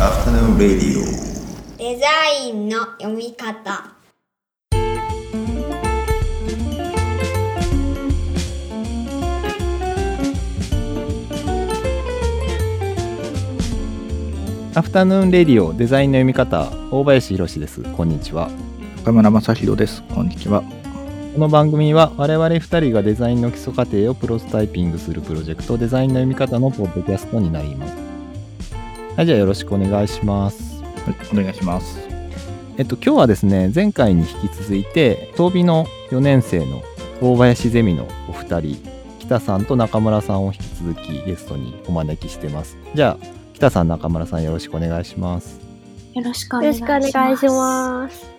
Afternoon Radio. デザインの読み方。アフタヌーンレディオデザインの読み方。大林博です。こんにちは。岡村正弘です。こんにちは。この番組は我々2人がデザインの基礎過程をプロトタイピングするプロジェクトデザインの読み方のポッドキャストになりますはいじゃあよろしくお願いしますはい、お願いします。えっと今日はですね前回に引き続いて東美の4年生の大林ゼミのお二人北さんと中村さんを引き続きゲストにお招きしてますじゃあ北さん中村さんよろしくお願いしますよろしくおよろ願いします。しくお願いします。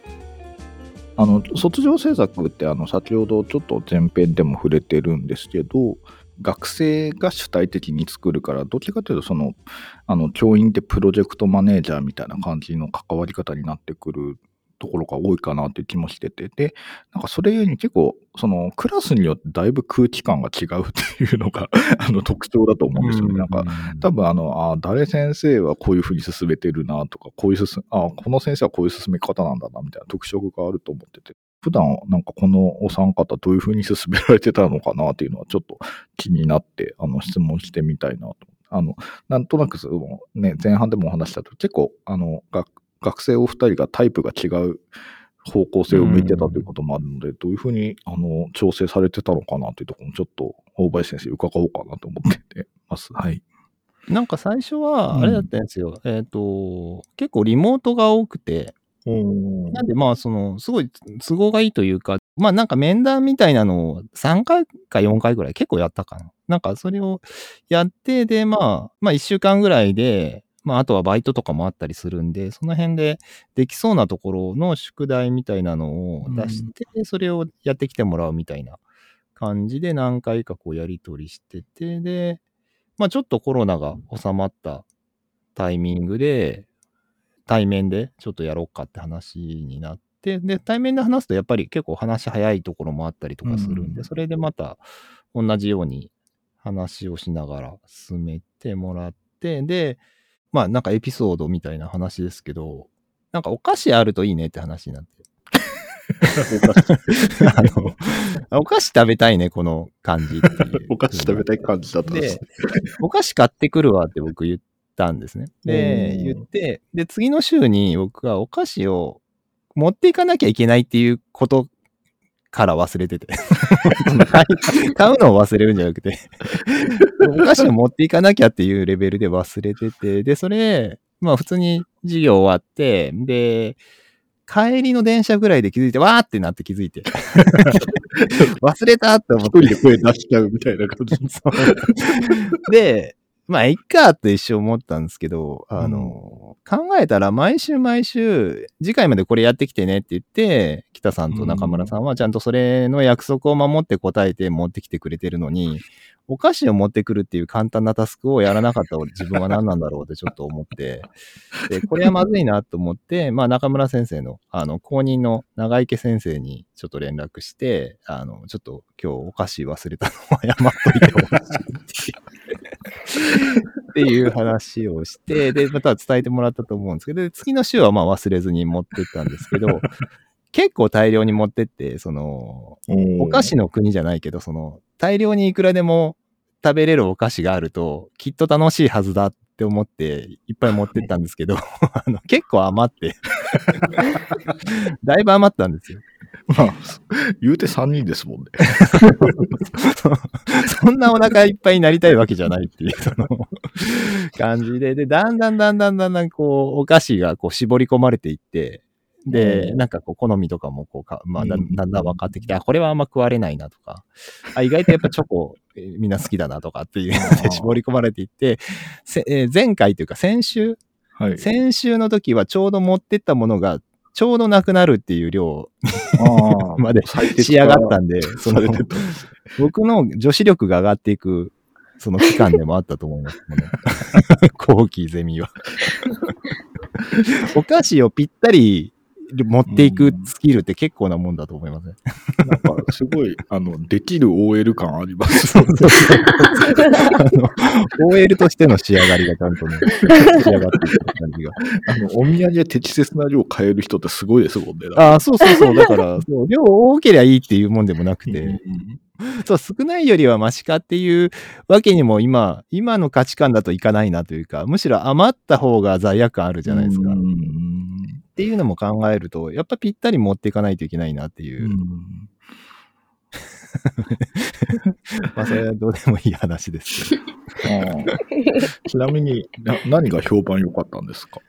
あの、卒業制作って、あの、先ほどちょっと前編でも触れてるんですけど、学生が主体的に作るから、どっちかというと、その、あの、教員ってプロジェクトマネージャーみたいな感じの関わり方になってくるところが多いかなっていう気もしてて、で、なんかそれに結構、その、クラスによってだいぶ空気感が違うっていうのが、あの、特徴だと思うんですよね。なんか、多分あの、あ誰先生はこういうふうに進めてるなとか、こういう進あこの先生はこういう進め方なんだなみたいな特色があると思ってて、普段なんかこのお三方どういうふうに進められてたのかなっていうのはちょっと気になって、あの、質問してみたいなと。あの、なんとなくそのね、前半でもお話したと結構、あの、学生お二人がタイプが違う方向性を向いてたということもあるので、どういうふうに、あの、調整されてたのかなというところもちょっと大林先生伺おうかなと思っててます。はい。なんか最初は、あれだったんですよ。えっ、と、結構リモートが多くて、なんでまあ、その、すごい都合がいいというか、まあなんか面談みたいなのを3回か4回ぐらい結構やったかな。なんかそれをやって、で、まあ、まあ1週間ぐらいで、まああとはバイトとかもあったりするんで、その辺でできそうなところの宿題みたいなのを出して、それをやってきてもらうみたいな感じで何回かこうやり取りしてて、で、まあちょっとコロナが収まったタイミングで、対面でちょっとやろうかって話になって、で、対面で話すとやっぱり結構話早いところもあったりとかするんで、うんそれでまた同じように話をしながら進めてもらって、で、まあなんかエピソードみたいな話ですけど、なんかお菓子あるといいねって話になって。あの、お菓子食べたいね、この感じ。お菓子食べたい感じだったんで。ですお菓子買ってくるわって僕言ったんですね。で、うん言って、で、次の週に僕はお菓子を持っていかなきゃいけないっていうことから忘れてて。買うのを忘れるんじゃなくて、お菓子を持っていかなきゃっていうレベルで忘れてて、で、それ、まあ普通に授業終わって、で、帰りの電車ぐらいで気づいて、わーってなって気づいて。忘れたって思って。一人で声出しちゃうみたいな感じ。で、まあ、いっかって一生思ったんですけど、あの、考えたら毎週毎週、次回までこれやってきてねって言って、北さんと中村さんはちゃんとそれの約束を守って答えて持ってきてくれてるのに、お菓子を持ってくるっていう簡単なタスクをやらなかった自分は何なんだろうってちょっと思って、で、これはまずいなと思って、まあ中村先生の、あの、公認の長池先生にちょっと連絡して、あの、ちょっと今日お菓子忘れたのは謝っといてほしいっていうっていう話をして、で、また伝えてもらったと思うんですけど、で次の週はまあ忘れずに持ってったんですけど、結構大量に持ってって、その、お菓子の国じゃないけど、その、大量にいくらでも食べれるお菓子があると、きっと楽しいはずだって思って、いっぱい持ってったんですけど、あの結構余って、だいぶ余ったんですよ。まあ、言うて3人ですもんね。そんなお腹いっぱいになりたいわけじゃないっていう、その、感じで、で、だんだんだんだんだんだん、こう、お菓子がこう絞り込まれていって、で、うん。なんかこう、好みとかもこうか、まあだ、うん。だんだん分かってきて、あ、これはあんま食われないなとか、あ、意外とやっぱチョコ、えーみんな好きだなとかっていうので絞り込まれていって、せえー前回というか先週、はい。先週の時はちょうど持ってったものが、ちょうどなくなるっていう量あ まで仕上がったんで、その僕の女子力が上がっていく、その期間でもあったと思います。この後期ゼミは。お菓子をぴったり持っていくスキルって結構なもんだと思いますね。なんか、すごい、あの、できる OL 感あります。OL としての仕上がりがちゃんとね、仕上がっていく感じが。あの、お土産適切な量買える人ってすごいですもんね。ああ、そうそうそう。だから、そう量多ければいいっていうもんでもなくて、うんそう、少ないよりはマシかっていうわけにも今、今の価値観だといかないなというか、むしろ余った方が罪悪感あるじゃないですか。っうんていうのも考えると、やっぱぴったり持っていかないといけないなっていう。うん。まあ、それはどうでもいい話です ちなみにな、何が評判良かったんですか？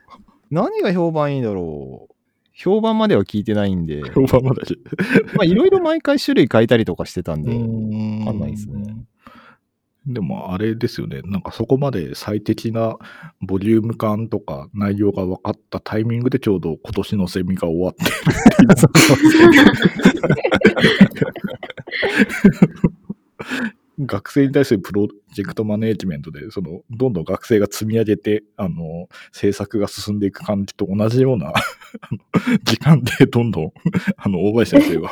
何が評判いいだろう。評判までは聞いてないんで、評判まだし。まあいろいろ毎回種類変えたりとかしてたんで、わかんないですね。でもあれですよね、なんかそこまで最適なボリューム感とか内容が分かったタイミングでちょうど今年のセミが終わってそうそう学生に対するプロジェクトマネージメントで、その、どんどん学生が積み上げて、あの、制作が進んでいく感じと同じような、時間でどんどん、あの、大林先生が、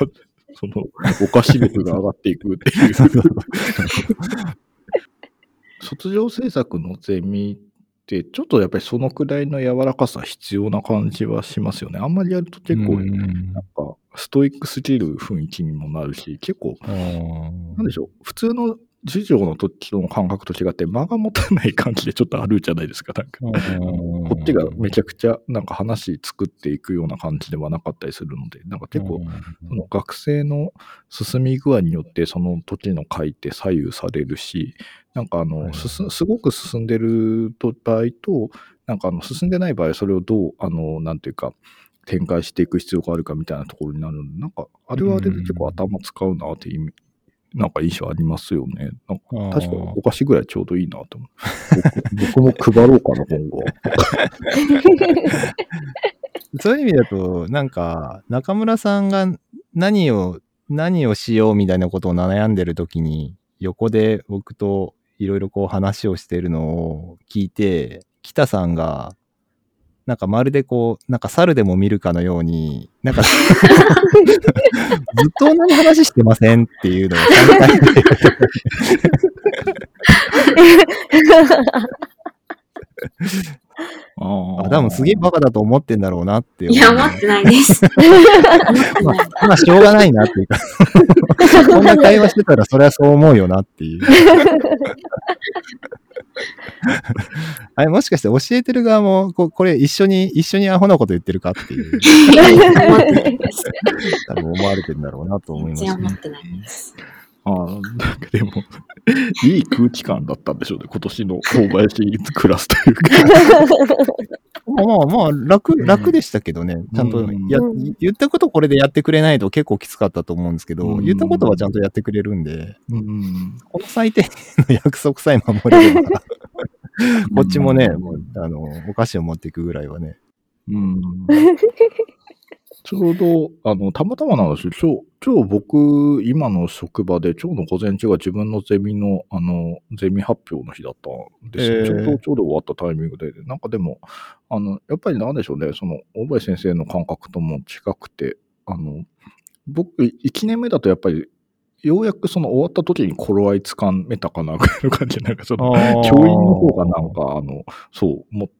その、お菓子力が上がっていくっていう。卒業制作のゼミって、ちょっとやっぱりそのくらいの柔らかさ必要な感じはしますよね。あんまりやると結構、うん。なんか、ストイックすぎる雰囲気にもなるし、結構、なんでしょう、普通の授業の時の感覚と違って間が持たない感じでちょっとあるじゃないですか。なんか。こっちがめちゃくちゃなんか話作っていくような感じではなかったりするので、なんか結構、その学生の進み具合によってその時の回って左右されるし、なんかあの、すごく進んでる場合と、なんかあの進んでない場合、それをどう、あの、なんていうか、展開していく必要があるかみたいなところになるので、なんか、あれはあれで結構頭使うなっていう意味、なんか印象ありますよね。なんか確かにお菓子ぐらいちょうどいいなと思う。僕 僕も配ろうかな、今後。そういう意味だと、なんか、中村さんが何を、何をしようみたいなことを悩んでる時に、横で僕といろいろこう話をしてるのを聞いて、北さんが、なんかまるでこう、なんか猿でも見るかのように、なんか、ずっと同じ話してませんっていうのを3回ぐらい言われてああ、多分すげえバカだと思ってんだろうなっていや、思ってないです。まあ、まあ、しょうがないなっていうか、こんな会話してたらそれはそう思うよなっていう。あれ、もしかして教えてる側も、ここれ一緒に、一緒にアホなこと言ってるかっていう。多分思われてるんだろうなと思います、ね。全然思ってないです。ああ、なんかでも、いい空気感だったんでしょうね、今年の大林クラスというか。ま あまあまあ、楽、楽でしたけどね。ちゃんとや、うん言ったことこれでやってくれないと結構きつかったと思うんですけど、うん言ったことはちゃんとやってくれるんで、うんこの最低限の約束さえ守れれば、こっちもね、もう、あの、お菓子を持っていくぐらいはね。うん ちょうど、あの、たまたまなんですけど、今日、今日僕、今の職場で、今日の午前中が自分のゼミの、あの、ゼミ発表の日だったんですよ。えー。ちょうど、ちょうど終わったタイミングで、なんかでも、あの、やっぱりなんでしょうね、その、大林先生の感覚とも近くて、あの、僕、1年目だとやっぱり、ようやくその終わった時に頃合いつかめたかな、ぐらいの感じで、なんかその、教員の方がなんか、あの、そう、も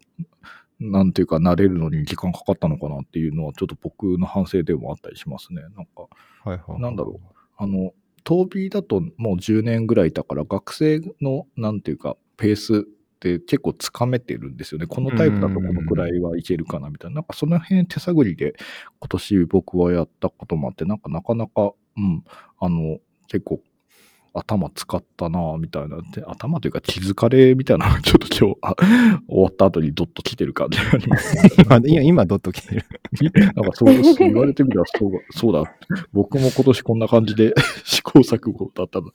なんていうか、慣れるのに時間かかったのかなっていうのは、ちょっと僕の反省でもあったりしますね。なんか、はいはい。なんだろあの、当 B だともう10年ぐらいいたから、学生の、なんていうか、ペースって結構つかめてるんですよね。このタイプだとこのくらいはいけるかなみたいな。なんかその辺手探りで今年僕はやったこともあって、なんかなかなか、うん、あの、結構頭使ったなぁみたいな。で頭というか気づかれみたいなのがちょっと今日、あ終わった後にドッと来てる感じがあります、ね。今、今、今ドッと来てる。なんかそう。言われてみればそうそうだ。僕も今年こんな感じで試行錯誤だったの。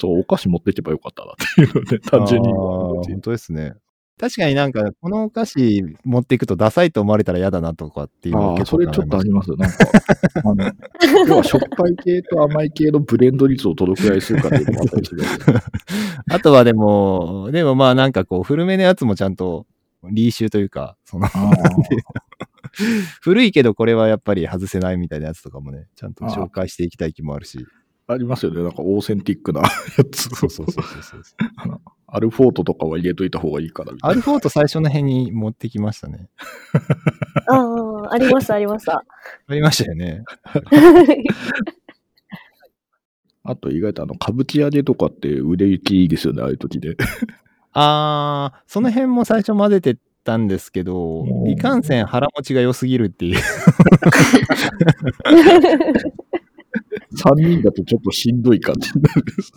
そうお菓子持っていけばよかったなっていうので、単純に本当ですね。確かになんか、このお菓子持っていくとダサいと思われたら嫌だなとかっていうのはああ、結それちょっとありますす。よ。なんか、あの、要はしょっぱい系と甘い系のブレンド率をどのくらいするかっていうのもあったりする。あとはでも、でもまあなんかこう、古めのやつもちゃんと、リーシュというか、その、あ 古いけどこれはやっぱり外せないみたいなやつとかもね、ちゃんと紹介していきたい気もあるし。ありますよね。なんかオーセンティックなやつ。そうそうそうそうそう。アルフォートとかは入れといた方がいいからみたいな。アルフォート最初の辺に持ってきましたね。ああ、ありました、ありました。ありましたよね。あと意外とあの、歌舞伎揚げとかって売れ行きいいですよね、ああいう時で。あー、その辺も最初混ぜてたんですけどいかんせん腹持ちが良すぎるっていう。3人だとちょっとしんどい感じになるんです。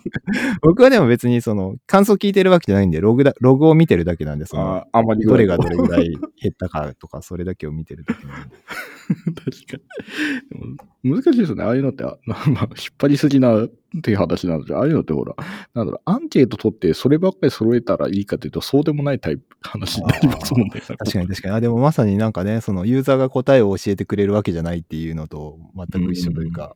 僕はでも別にその感想聞いてるわけじゃないんで、ログだ、ログを見てるだけなんで、その、ああまりどれがどれぐらい減ったかとか、それだけを見てるだけなんで。確かに。難しいですよね。ああいうのって、あまあ、引っ張りすぎなっていう話なんで。ああいうのってほら、なんだろう、アンケート取ってそればっかり揃えたらいいかというと、そうでもないタイプ、話になりますもんね。確かに確かに。あ、でもまさになんかね、そのユーザーが答えを教えてくれるわけじゃないっていうのと全く一緒というか、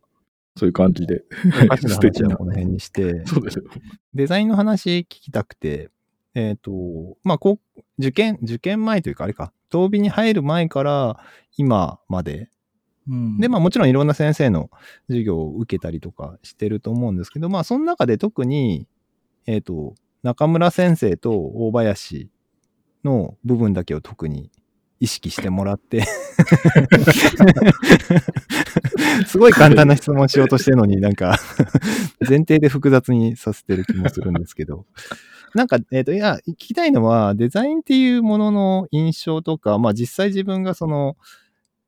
そういう感じで。おかしな素敵な話はこの辺にして、そうですよ。デザインの話聞きたくて、えっ、と、まあ、こう、受験、受験前というか、あれか、当美に入る前から今まで、うん。で、まあもちろんいろんな先生の授業を受けたりとかしてると思うんですけど、まあその中で特に、えっ、と、中村先生と大林の部分だけを特に意識してもらって、すごい簡単な質問しようとしてるのになんか前提で複雑にさせてる気もするんですけど、なんか、えっ、と、いや、聞きたいのは、デザインっていうものの印象とか、まあ実際自分がその、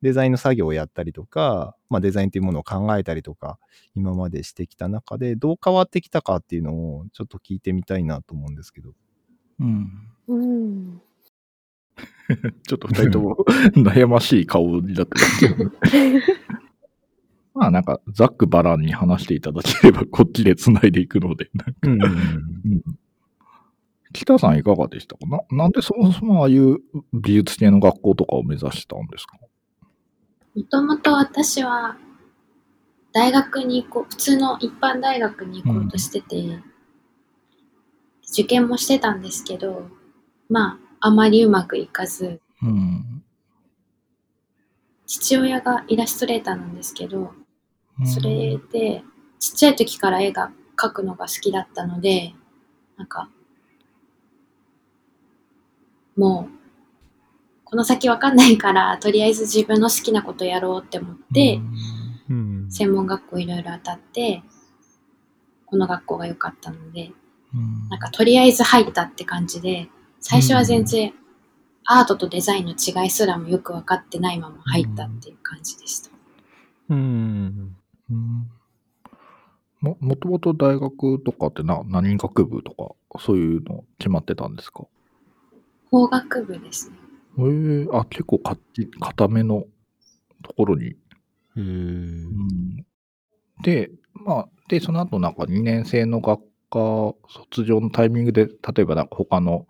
デザインの作業をやったりとか、まあデザインっていうものを考えたりとか、今までしてきた中で、どう変わってきたかっていうのをちょっと聞いてみたいなと思うんですけど。うん。うん。ちょっと二人とも 悩ましい顔になってますけど。まあなんか、ざっくばらんに話していただければ、こっちで繋いでいくので。うんうんうんうん北さんいかがでしたか？ななんでそもそもああいう美術系の学校とかを目指したんですか？もともと私は大学に行こう、普通の一般大学に行こうとしてて、受験もしてたんですけど、まあ、あまりうまくいかず、うん。父親がイラストレーターなんですけど、それで、ちっちゃい時から絵が描くのが好きだったので、なんか、もう、この先わかんないから、とりあえず自分の好きなことやろうって思って、うん。専門学校いろいろ当たって、この学校が良かったので、うん。なんかとりあえず入ったって感じで、最初は全然アートとデザインの違いすらもよく分かってないまま入ったっていう感じでした。うん。うん。も、もともと大学とかってな、何学部とか、そういうの決まってたんですか？法学部ですね。ええ。あ、結構かっち、固めのところに。へーで、まあ、で、その後なんか2年生の学科卒業のタイミングで、例えばなんか他の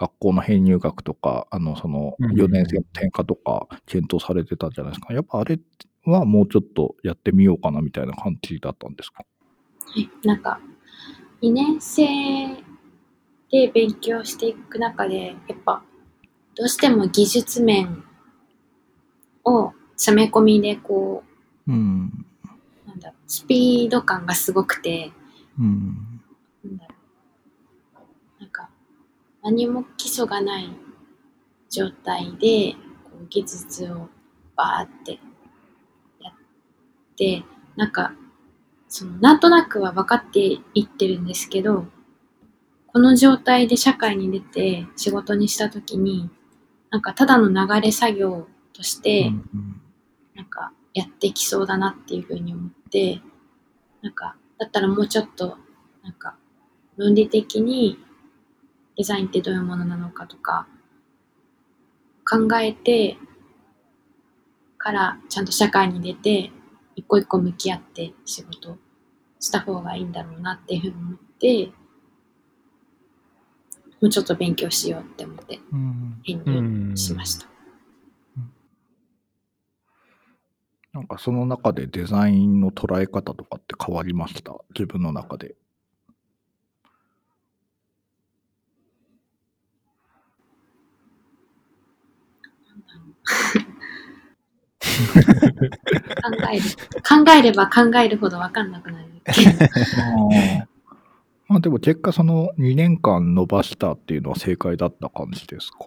学校の編入学とか、あの、そのうん4年生の転科とか検討されてたんじゃないですか？やっぱあれはもうちょっとやってみようかなみたいな感じだったんですか？はい。なんか、2年生で勉強していく中で、やっぱ、どうしても技術面を詰め込みでこうん。う、なんだスピード感がすごくて、うんだろう。なんか、何も基礎がない状態で、こう技術をバーってやって、なんか、その、なんとなくは分かっていってるんですけど、この状態で社会に出て仕事にしたときに、なんかただの流れ作業として、うん。なんかやっていきそうだなっていうふうに思って、なんか、だったらもうちょっと、なんか、論理的にデザインってどういうものなのかとか、考えてからちゃんと社会に出て、一個一個向き合って仕事した方がいいんだろうなっていうふうに思って、もうちょっと勉強しようって思ってうん編うん入しました。なんかその中でデザインの捉え方とかって変わりました？自分の中で。える。考えれば考えるほどわかんなくなる。ま あでも結果その2年間伸ばしたっていうのは正解だった感じですか？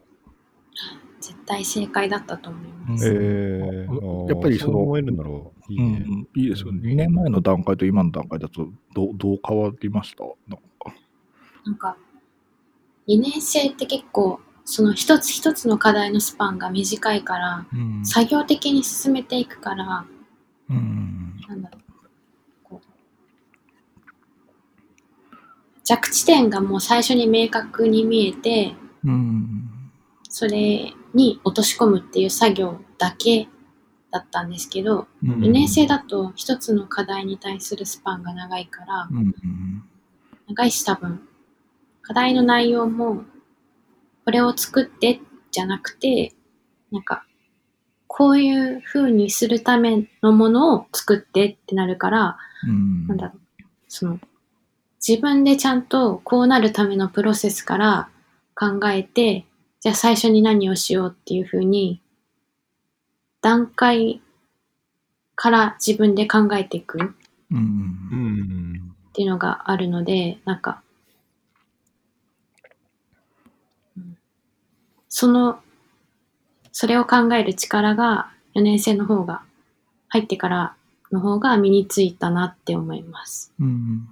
絶対正解だったと思いまえす。ー、やっぱりそのう思えるんだろう。いいうんね。うん、いいですよね。2年前の段階と今の段階だとどうどう変わりました？なんか。なんか、2年生って結構、その一つ一つの課題のスパンが短いから、うん。作業的に進めていくから、うん。なんだろう。こう着地点がもう最初に明確に見えて、うん。それに落とし込むっていう作業だけだったんですけど、うん。4年生だと一つの課題に対するスパンが長いから、うんうん。長いし多分、課題の内容も、これを作ってじゃなくて、なんか、こういう風にするためのものを作ってってなるから、うん。なんだろう、その、自分でちゃんとこうなるためのプロセスから考えて、じゃあ最初に何をしようっていう風に、段階から自分で考えていく。っていうのがあるので、なんか、うんその、それを考える力が4年生の方が、入ってからの方が身についたなって思います。うん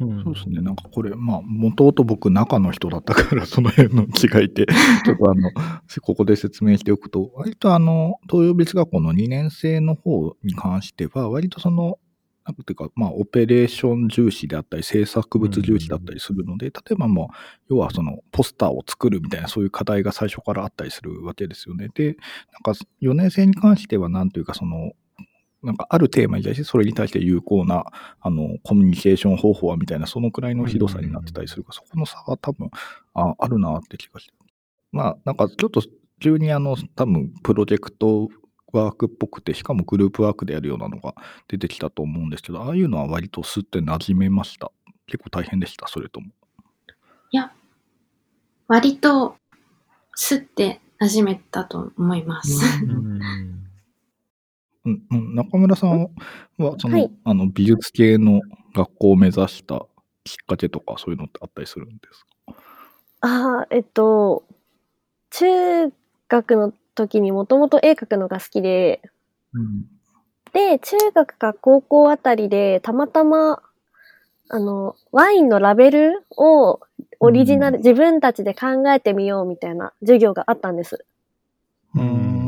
うんそうですね。なんかこれ、まあ、もともと僕中の人だったから、その辺の違いって、ちょっとあの、ここで説明しておくと、割とあの、東洋別学校の2年生の方に関しては、割とその、なんていうか、まあ、オペレーション重視であったり、制作物重視だったりするので、例えばもう、要はその、ポスターを作るみたいな、そういう課題が最初からあったりするわけですよね。で、なんか、4年生に関しては、なんというか、その、なんかあるテーマに対してそれに対して有効なあのコミュニケーション方法はみたいなそのくらいのひどさになってたりするから、そこの差は多分ああるなって気がして。まあなんかちょっと急にあの多分プロジェクトワークっぽくてしかもグループワークでやるようなのが出てきたと思うんですけどああいうのは割と吸って馴染めました？結構大変でした？それとも。いや、割と、すって馴染めたと思います。うんうんうん、中村さんはその、はいあの美術系の学校を目指したきっかけとかそういうのってあったりするんですか？ああ、えっと、中学の時にもともと絵描くのが好きで、うん。で、中学か高校あたりで、たまたま、あの、ワインのラベルをオリジナル、う自分たちで考えてみようみたいな授業があったんです。うーん。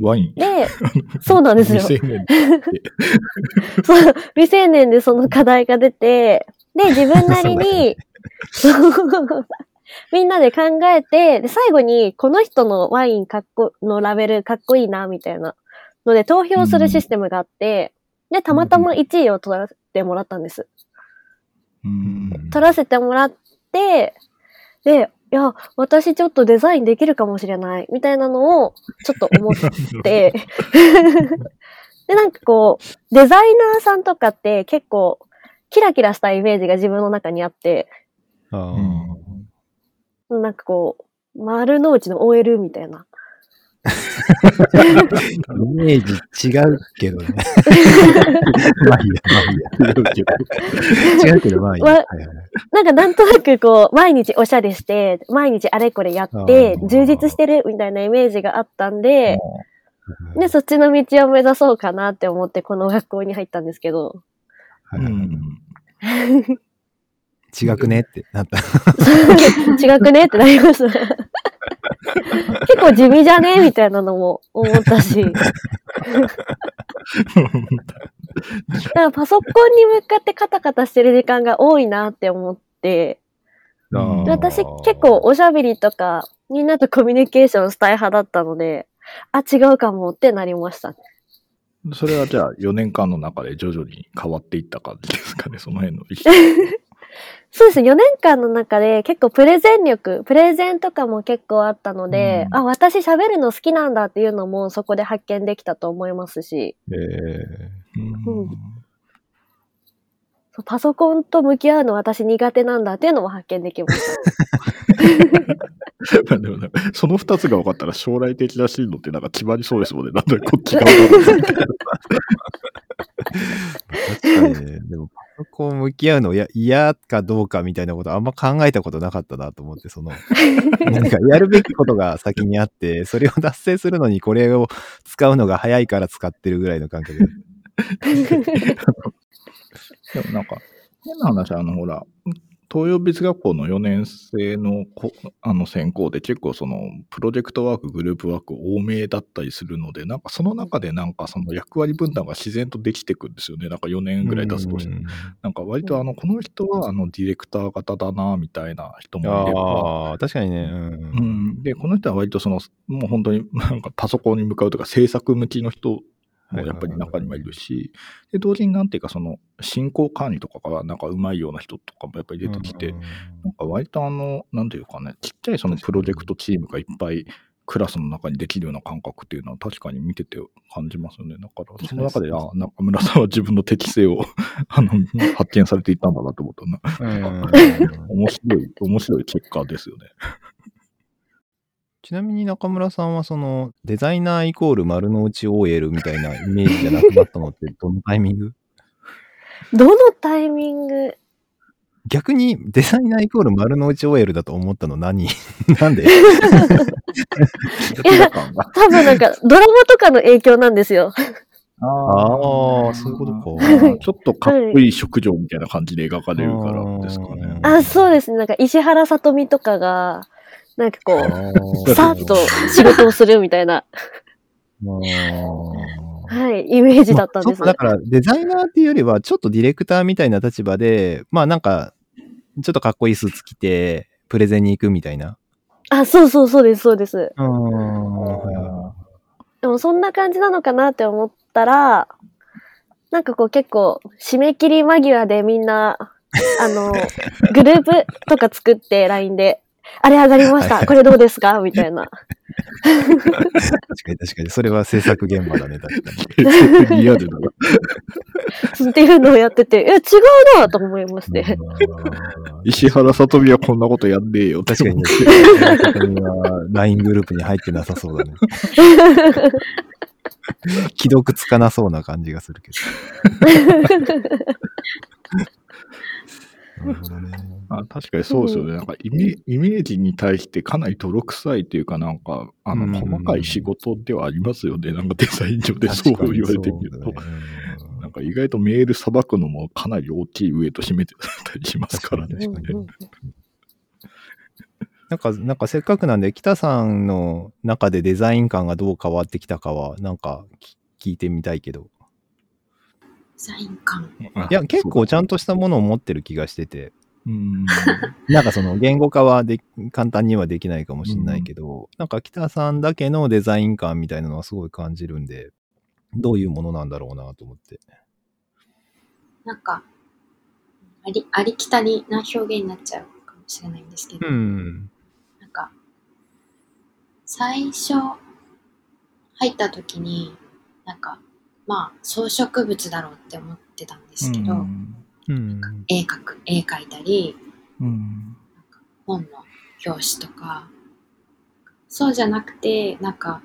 ワイン。で、そうなんですよ。未成年そう未成年でその課題が出て、で、自分なりに、みんなで考えて、で、最後に、この人のワインかっこ、のラベルかっこいいな、みたいなので、投票するシステムがあって、で、たまたま1位を取らせてもらったんです。うん。取らせてもらって、で、いや、私ちょっとデザインできるかもしれない、みたいなのを、ちょっと思って、で、なんかこう、デザイナーさんとかって結構、キラキラしたイメージが自分の中にあって、なんかこう、丸の内の OL みたいな。イメージ違うけどね。まあいいや、まあいいや。違うけど、まあいいや。わはいはいなんかなんとなくこう、毎日おしゃれして、毎日あれこれやって充実してるみたいなイメージがあったんで、で、そっちの道を目指そうかなって思ってこの学校に入ったんですけど、はいはいうん違くね？ってなった。違くね？ってなりました。結構地味じゃね？みたいなのも思ったし。だからパソコンに向かってカタカタしてる時間が多いなって思って、私結構おしゃべりとか、みんなとコミュニケーションしたい派だったので、あ、違うかもってなりました。それはじゃあ4年間の中で徐々に変わっていった感じですかね、その辺の意識。そうですね、4年間の中で結構プレゼン力、プレゼンとかも結構あったので、うん。あ、私喋るの好きなんだっていうのもそこで発見できたと思いますし、えーうん。そうパソコンと向き合うの私苦手なんだっていうのも発見できました。まあでもその二つが分かったら将来的な進路ってなんか決まりそうですもんね。なんだこっち側だいな確かにね。でも、パソコン向き合うのや嫌かどうかみたいなことあんま考えたことなかったなと思って、その、なんかやるべきことが先にあって、それを達成するのにこれを使うのが早いから使ってるぐらいの感覚で。でもなんか、変な話、あの、ほら、東洋美術学校の4年生のこあの専攻で結構そのプロジェクトワーク、グループワーク多めだったりするので、なんかその中でなんかその役割分担が自然とできてくんですよね。なんか4年ぐらい経つと。うんなんか割とあの、この人はあのディレクター型だな、みたいな人もいれば、確かにね。うんうん、で、この人は割とその、もう本当になんかパソコンに向かうとか制作向きの人もやっぱり中にはいるし、で、同時になんていうかその進行管理とかがなんかうまいような人とかもやっぱり出てきて、うんなんか割とあの、なんていうかね、ちっちゃいそのプロジェクトチームがいっぱいクラスの中にできるような感覚っていうのは確かに見てて感じますよね。だから、その中で、あ中村さんは自分の適性を あの発見されていったんだなと思ったな。うん 面白い、面白い結果ですよね。ちなみに中村さんはそのデザイナーイコール丸の内 OL みたいなイメージじゃなくなったのって どのタイミング？どのタイミング？逆にデザイナーイコール丸の内 OL だと思ったの？何？なんで？いや多分なんか、ドラマとかの影響なんですよ。ああ、そういうことか。ちょっとかっこいい職業みたいな感じで描かれるからですかね。あ、そうですね。なんか、石原さとみとかが、なんかこう、うさっと仕事をするみたいな、はい、イメージだったんですまあだからデザイナーっていうよりはちょっとディレクターみたいな立場で、まあなんか、ちょっとかっこいいスーツ着て、プレゼンに行くみたいな。あ、そうそうそうです、そうです。うん。でもそんな感じなのかなって思ったら、なんかこう結構、締め切り間際でみんな、あの、グループとか作って LINE で、あれ上がりました、これどうですか？みたいな。確かに確かに。それは制作現場だね、確かに。リアルだな。っていうのをやってて、え、違うなと思いまして。石原さとみはこんなことやんねえよって確かに LINE グループに入ってなさそうだね。既読つかなそうな感じがするけど。なるほどね。あ確かにそうですよね。なんかイメイメージに対してかなり泥臭いというか、なんか、あうんの、細かい仕事ではありますよね。なんかデザイン上でそう言われてみると。ねなんか意外とメールさばくのもかなり大きいウエイト占めてたりしますからね。なんか、なんかせっかくなんで、北さんの中でデザイン感がどう変わってきたかは、なんかき聞いてみたいけど。デザイン感。いや、結構ちゃんとしたものを持ってる気がしてて、うん。なんかその言語化はで簡単にはできないかもしれないけど、なんか北さんだけのデザイン感みたいなのはすごい感じるんで、どういうものなんだろうなと思って。なんか、あり、ありきたりな表現になっちゃうかもしれないんですけど、うん。なんか、最初、入った時に、なんか、まあ、装飾物だろうって思ってたんですけど、うん。絵描く、絵描いたり、うん。本の表紙とか、そうじゃなくて、なんか、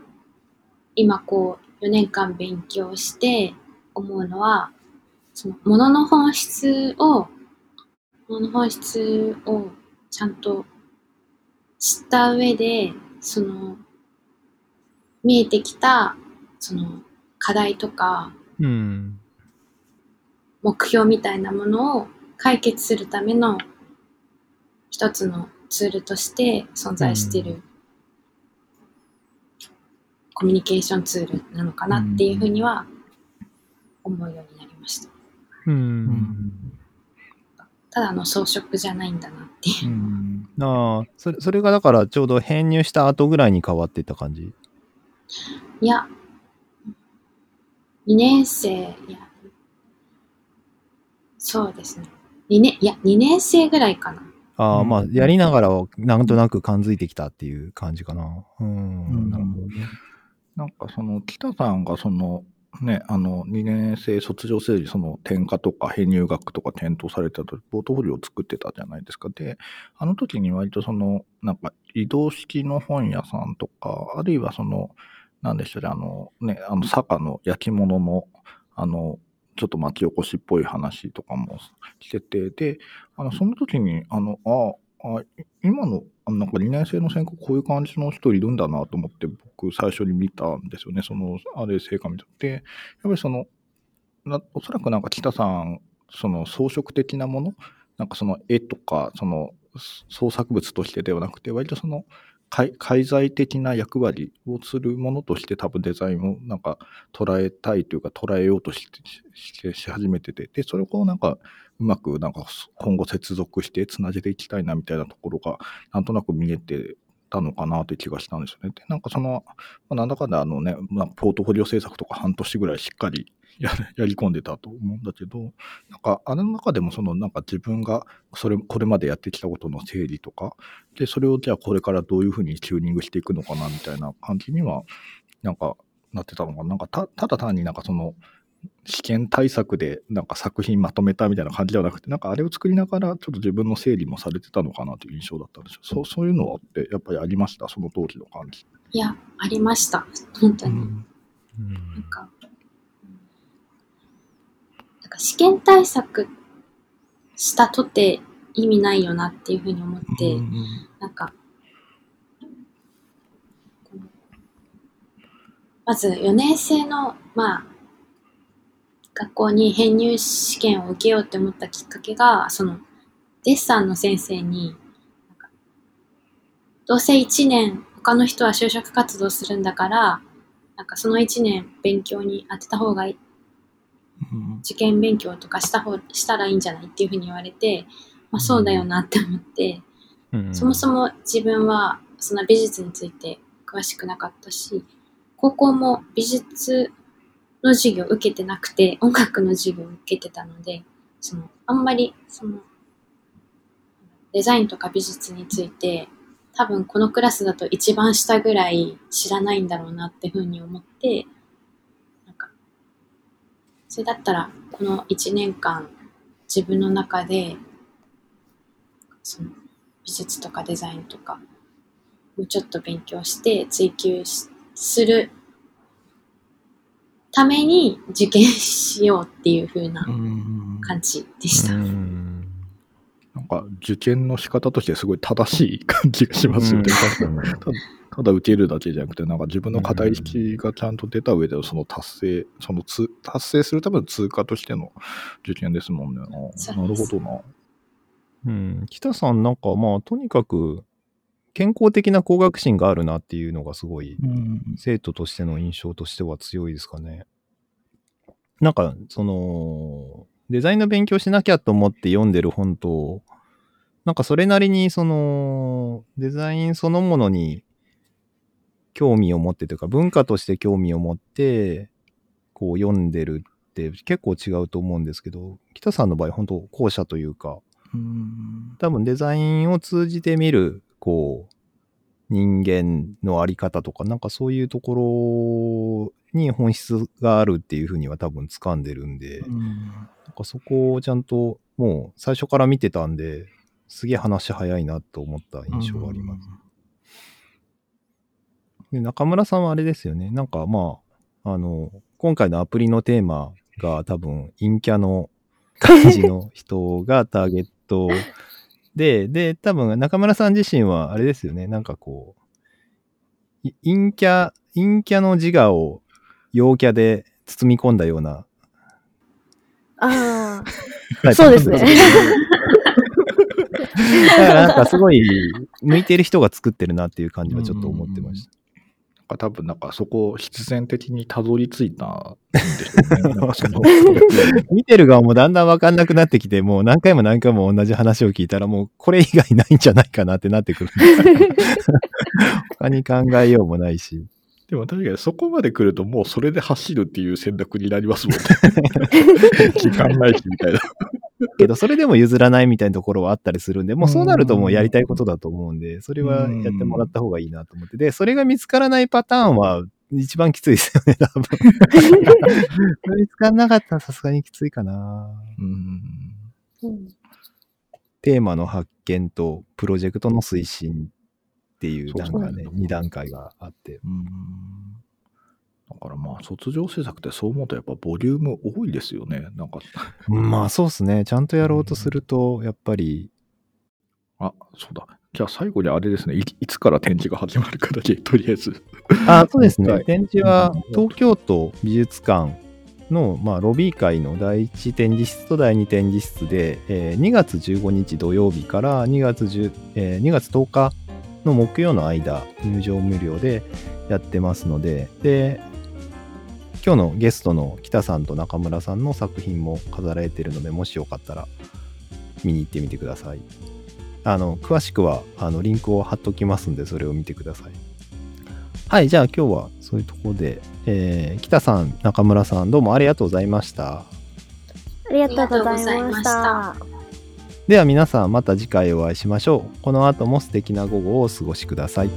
今こう、4年間勉強して思うのは、その、ものの本質を、ものの本質をちゃんと知った上で、その、見えてきた、その、課題とか、うん。目標みたいなものを解決するための一つのツールとして存在している、コミュニケーションツールなのかなっていうふうには思うようになりました。うん。ただの装飾じゃないんだなっていうう。ん。ああ、それ、それがだからちょうど編入した後ぐらいに変わっていった感じ？いや、2年生、いや、そうですね。2年、いや、2年生ぐらいかな。ああ、うんまあ、やりながらはなんとなく感づいてきたっていう感じかな。うん。うんなるほどね。なんかその、北さんがその、ね、あの、2年生卒業生にその転科とか編入学とか検討されたとポートフォリオを作ってたじゃないですか。で、あの時に割とその、なんか移動式の本屋さんとか、あるいはその、なんでしょうね、あの、ね、あの、坂の焼き物の、あの、ちょっと町おこしっぽい話とかもしてて、で、あの、その時に、あの、あ、あ今の、あなんか2年生の専攻こういう感じの人いるんだなと思って僕最初に見たんですよね。その、あれ成果見て。やっぱりその、なおそらくなんか北さん、その装飾的なもの、なんかその絵とか、その創作物としてではなくて、割とその介介在的な役割をするものとして多分デザインをなんか捉えたいというか捉えようとしてしし始めてて、で、それをこうなんかうまくなんか今後接続してつなげていきたいなみたいなところがなんとなく見えてたのかなという気がしたんですよね。で、なんかその、まあ、なんだかんだあのね、まあ、ポートフォリオ制作とか半年ぐらいしっかりややり込んでたと思うんだけど、なんかあれの中でもそのなんか自分がそれ、これまでやってきたことの整理とか、で、それをじゃあこれからどういうふうにチューニングしていくのかなみたいな感じには、なんかなってたのかな。なんかたただ単になんかその、試験対策でなんか作品まとめたみたいな感じではなくて、なんかあれを作りながらちょっと自分の整理もされてたのかなという印象だったんですよ。そうそういうのってやっぱりありました？その当時の感じ。いや、ありました。本当に。うんなんか、か試験対策したとて意味ないよなっていうふうに思って、うんなんか、このまず4年生の、まあ、学校に編入試験を受けようって思ったきっかけが、その、デッサンの先生に、なんかどうせ1年他の人は就職活動するんだから、なんかその1年勉強に当てた方がいい、うん受験勉強とかした方、したらいいんじゃないっていうふうに言われて、まあそうだよなって思って、うん。そもそも自分はその美術について詳しくなかったし、高校も美術の授業を受けてなくて、音楽の授業を受けてたので、その、あんまり、その、デザインとか美術について、多分このクラスだと一番下ぐらい知らないんだろうなってふうに思って、それだったら、この1年間、自分の中で、その、美術とかデザインとか、もうちょっと勉強して追求しするために受験しようっていう風なうん感じでした。うんなんか受験の仕方としてすごい正しい感じがしますよね。うんただ受けるだけじゃなくて、なんか自分の課題式がちゃんと出た上でのその達成、そのつ達成するための通過としての受験ですもんね。なるほどな。うん、北さんなんかまあとにかく健康的な工学心があるなっていうのがすごいうん生徒としての印象としては強いですかね。なんかそのデザインの勉強しなきゃと思って読んでる本となんかそれなりにそのデザインそのものに興味を持ってというか文化として興味を持ってこう読んでるって結構違うと思うんですけど北さんの場合本当後者というかうん多分デザインを通じて見る、こう、人間のあり方とか、なんかそういうところに本質があるっていうふうには多分掴んでるんで、なんかそこをちゃんともう最初から見てたんで、すげえ話早いなと思った印象があります。で中村さんはあれですよね。なんかまあ、あの、今回のアプリのテーマが 多分陰キャの感じの人がターゲット で、で、多分中村さん自身はあれですよね。なんかこう、い陰キャ、陰キャの自我を陽キャで包み込んだようなああ、そうですね。だからなんかすごい向いてる人が作ってるなっていう感じはちょっと思ってました。か多分なんかそこを必然的にたどり着いたんでしょうね。見てる側もだんだんわかんなくなってきて、もう何回も何回も同じ話を聞いたら、もうこれ以外ないんじゃないかなってなってくる。他に考えようもないし。でも確かにそこまで来るともうそれで走るっていう選択になりますもんね。時間ないしみたいな。けど、それでも譲らないみたいなところはあったりするんで、もうそうなるともうやりたいことだと思うんで、それはやってもらった方がいいなと思って。で、それが見つからないパターンは、一番きついですよね、多分。見つかんなかったらさすがにきついかな。うん。うんテーマの発見とプロジェクトの推進っていう、そうそうなんかね、2段階があって。うんだからまあ、卒業制作ってそう思うとやっぱボリューム多いですよね。なんか、まあそうですね。ちゃんとやろうとすると、やっぱり、あ、そうだ。じゃあ最後にあれですね。いいつから展示が始まるかだけ、とりあえず。あ、そうですね。はい展示はうん東京都美術館の、まあ、ロビー会の第1展示室と第2展示室で、えー2月15日土曜日から2月 ,10、えー2月10日の木曜の間、入場無料でやってますので、で、今日のゲストの北さんと中村さんの作品も飾られているので、もしよかったら見に行ってみてください。あの、詳しくは、あの、リンクを貼っときますんで、それを見てください。はい、じゃあ今日はそういうところで、えー北さん、中村さん、どうもありがとうございました。ありがとうございました。では皆さん、また次回お会いしましょう。この後も素敵な午後をお過ごしください。